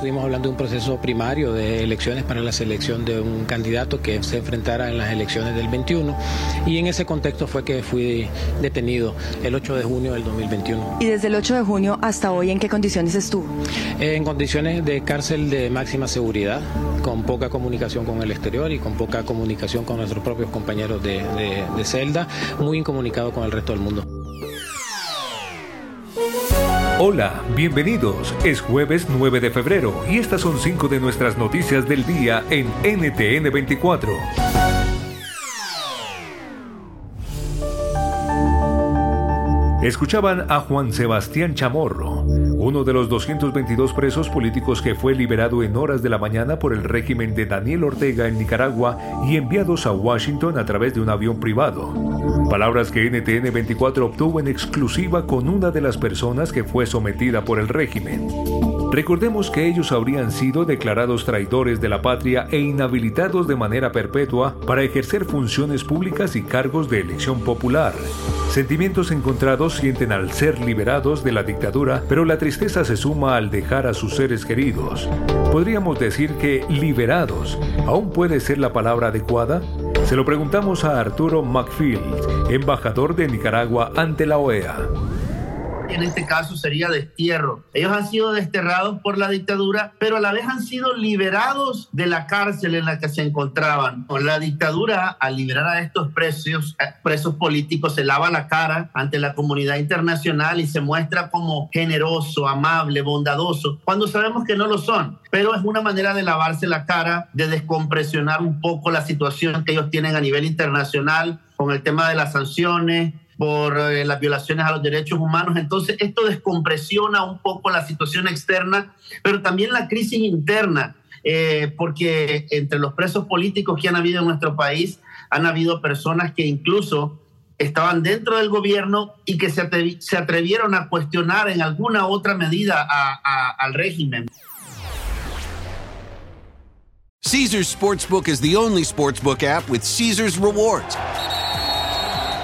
Estuvimos hablando de un proceso primario de elecciones para la selección de un candidato que se enfrentara en las elecciones del 21 y en ese contexto fue que fui detenido el 8 de junio del 2021. ¿Y desde el 8 de junio hasta hoy en qué condiciones estuvo? En condiciones de cárcel de máxima seguridad, con poca comunicación con el exterior y con poca comunicación con nuestros propios compañeros de, de celda, muy incomunicado con el resto del mundo. Hola, bienvenidos. Es jueves 9 de febrero y estas son cinco de nuestras noticias del día en NTN 24. Escuchaban a Juan Sebastián Chamorro, uno de los 222 presos políticos que fue liberado en horas de la mañana por el régimen de Daniel Ortega en Nicaragua y enviados a Washington a través de un avión privado. Palabras que NTN 24 obtuvo en exclusiva con una de las personas que fue sometida por el régimen. Recordemos que ellos habrían sido declarados traidores de la patria e inhabilitados de manera perpetua para ejercer funciones públicas y cargos de elección popular. Sentimientos encontrados sienten al ser liberados de la dictadura, pero la tristeza se suma al dejar a sus seres queridos. ¿Podríamos decir que liberados aún puede ser la palabra adecuada? Se lo preguntamos a Arturo McField, embajador de Nicaragua ante la OEA en este caso sería destierro. Ellos han sido desterrados por la dictadura, pero a la vez han sido liberados de la cárcel en la que se encontraban. La dictadura, al liberar a estos presos, eh, presos políticos, se lava la cara ante la comunidad internacional y se muestra como generoso, amable, bondadoso, cuando sabemos que no lo son. Pero es una manera de lavarse la cara, de descompresionar un poco la situación que ellos tienen a nivel internacional con el tema de las sanciones, por eh, las violaciones a los derechos humanos. Entonces, esto descompresiona un poco la situación externa, pero también la crisis interna, eh, porque entre los presos políticos que han habido en nuestro país, han habido personas que incluso estaban dentro del gobierno y que se, atrevieron a cuestionar en alguna otra medida al régimen. Caesars Sportsbook is the only sportsbook app with Caesars Rewards.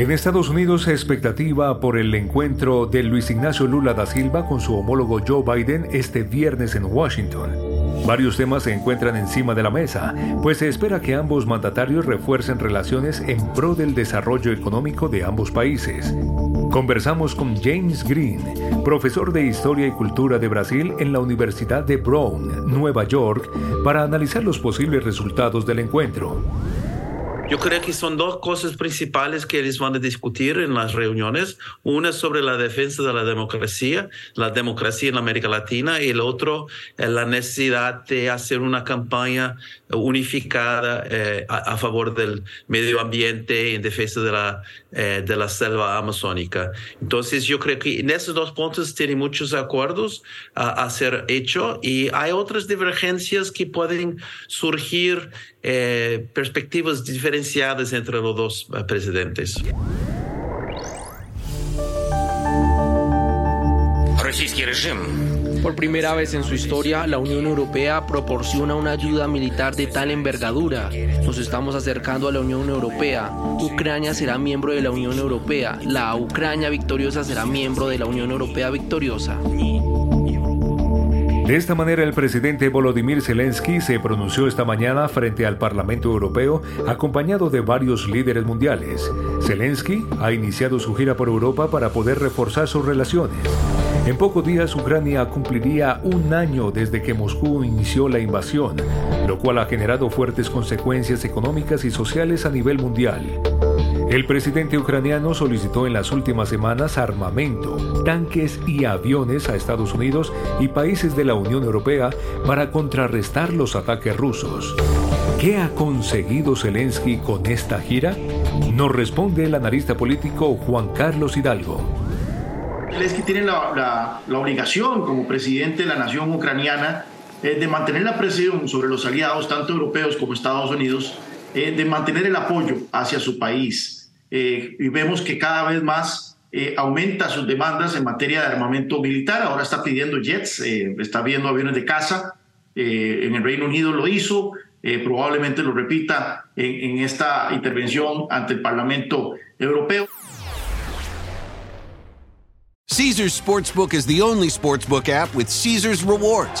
En Estados Unidos, expectativa por el encuentro de Luis Ignacio Lula da Silva con su homólogo Joe Biden este viernes en Washington. Varios temas se encuentran encima de la mesa, pues se espera que ambos mandatarios refuercen relaciones en pro del desarrollo económico de ambos países. Conversamos con James Green, profesor de Historia y Cultura de Brasil en la Universidad de Brown, Nueva York, para analizar los posibles resultados del encuentro. Yo creo que son dos cosas principales que ellos van a discutir en las reuniones. Una sobre la defensa de la democracia, la democracia en América Latina, y el otro, la necesidad de hacer una campaña unificada eh, a, favor del medio ambiente en defensa de la, eh, de la selva amazónica. Entonces, yo creo que en esos dos puntos tiene muchos acuerdos a, a ser hecho y hay otras divergencias que pueden surgir eh, perspectivas diferenciadas entre los dos eh, presidentes. Por primera vez en su historia, la Unión Europea proporciona una ayuda militar de tal envergadura. Nos estamos acercando a la Unión Europea. Ucrania será miembro de la Unión Europea. La Ucrania victoriosa será miembro de la Unión Europea victoriosa. De esta manera, el presidente Volodymyr Zelensky se pronunció esta mañana frente al Parlamento Europeo, acompañado de varios líderes mundiales. Zelensky ha iniciado su gira por Europa para poder reforzar sus relaciones. En pocos días, Ucrania cumpliría un año desde que Moscú inició la invasión, lo cual ha generado fuertes consecuencias económicas y sociales a nivel mundial. El presidente ucraniano solicitó en las últimas semanas armamento, tanques y aviones a Estados Unidos y países de la Unión Europea para contrarrestar los ataques rusos. ¿Qué ha conseguido Zelensky con esta gira? Nos responde el analista político Juan Carlos Hidalgo. Zelensky tiene la, obligación como presidente de la nación ucraniana eh, de mantener la presión sobre los aliados, tanto europeos como Estados Unidos, eh, de mantener el apoyo hacia su país. Eh, y vemos que cada vez más aumenta sus demandas en materia de armamento militar. Ahora está pidiendo jets, está viendo aviones de caza. en el Reino Unido lo hizo, probablemente lo repita en, en esta intervención ante el Parlamento Europeo. Caesars Sportsbook is the only sportsbook app with Caesars rewards.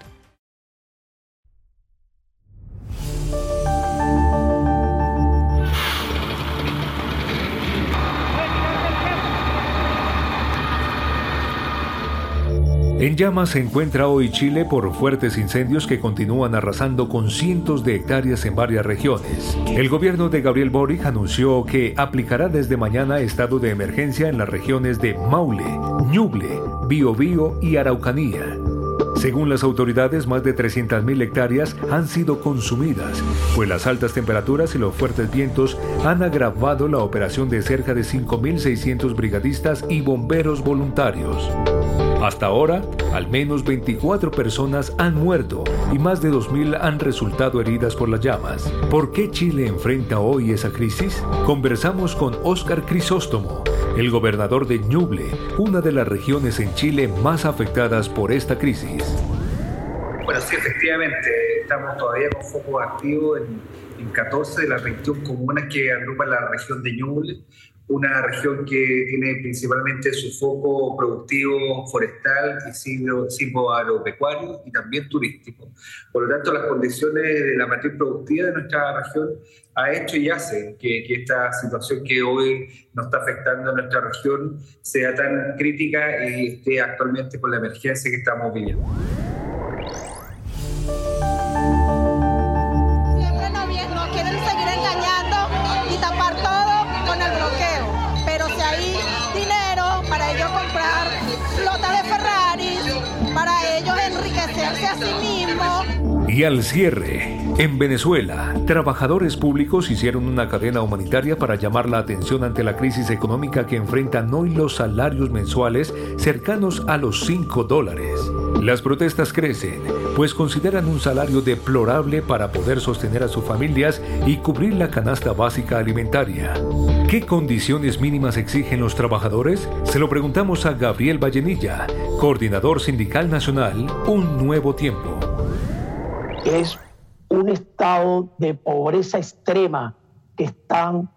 En llamas se encuentra hoy Chile por fuertes incendios que continúan arrasando con cientos de hectáreas en varias regiones. El gobierno de Gabriel Boric anunció que aplicará desde mañana estado de emergencia en las regiones de Maule, Ñuble, Biobío y Araucanía. Según las autoridades, más de 300.000 hectáreas han sido consumidas, pues las altas temperaturas y los fuertes vientos han agravado la operación de cerca de 5.600 brigadistas y bomberos voluntarios. Hasta ahora, al menos 24 personas han muerto y más de 2.000 han resultado heridas por las llamas. ¿Por qué Chile enfrenta hoy esa crisis? Conversamos con Óscar Crisóstomo, el gobernador de Ñuble, una de las regiones en Chile más afectadas por esta crisis. Bueno, sí, efectivamente, estamos todavía con foco activo en, 14 de las 21 comunas que agrupan la región de Ñuble una región que tiene principalmente su foco productivo forestal y silvo agropecuario y también turístico. Por lo tanto, las condiciones de la matriz productiva de nuestra región ha hecho y hace que, que esta situación que hoy nos está afectando a nuestra región sea tan crítica y esté actualmente con la emergencia que estamos viviendo. Y al cierre, en Venezuela, trabajadores públicos hicieron una cadena humanitaria para llamar la atención ante la crisis económica que enfrentan hoy los salarios mensuales cercanos a los 5 dólares. Las protestas crecen, pues consideran un salario deplorable para poder sostener a sus familias y cubrir la canasta básica alimentaria. ¿Qué condiciones mínimas exigen los trabajadores? Se lo preguntamos a Gabriel Vallenilla, coordinador sindical nacional Un Nuevo Tiempo es un estado de pobreza extrema que están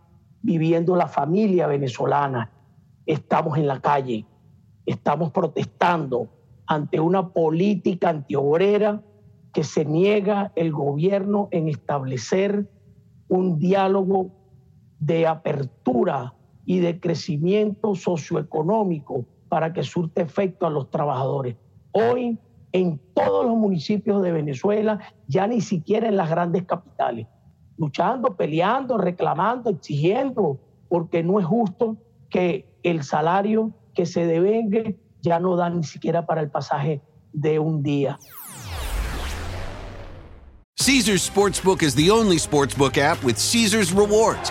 viviendo la familia venezolana. Estamos en la calle, estamos protestando ante una política antiobrera que se niega el gobierno en establecer un diálogo de apertura y de crecimiento socioeconómico para que surte efecto a los trabajadores. Hoy en todos los municipios de Venezuela, ya ni siquiera en las grandes capitales, luchando, peleando, reclamando, exigiendo, porque no es justo que el salario que se devengue ya no da ni siquiera para el pasaje de un día. Caesars Sportsbook is the only sportsbook app with Caesars rewards.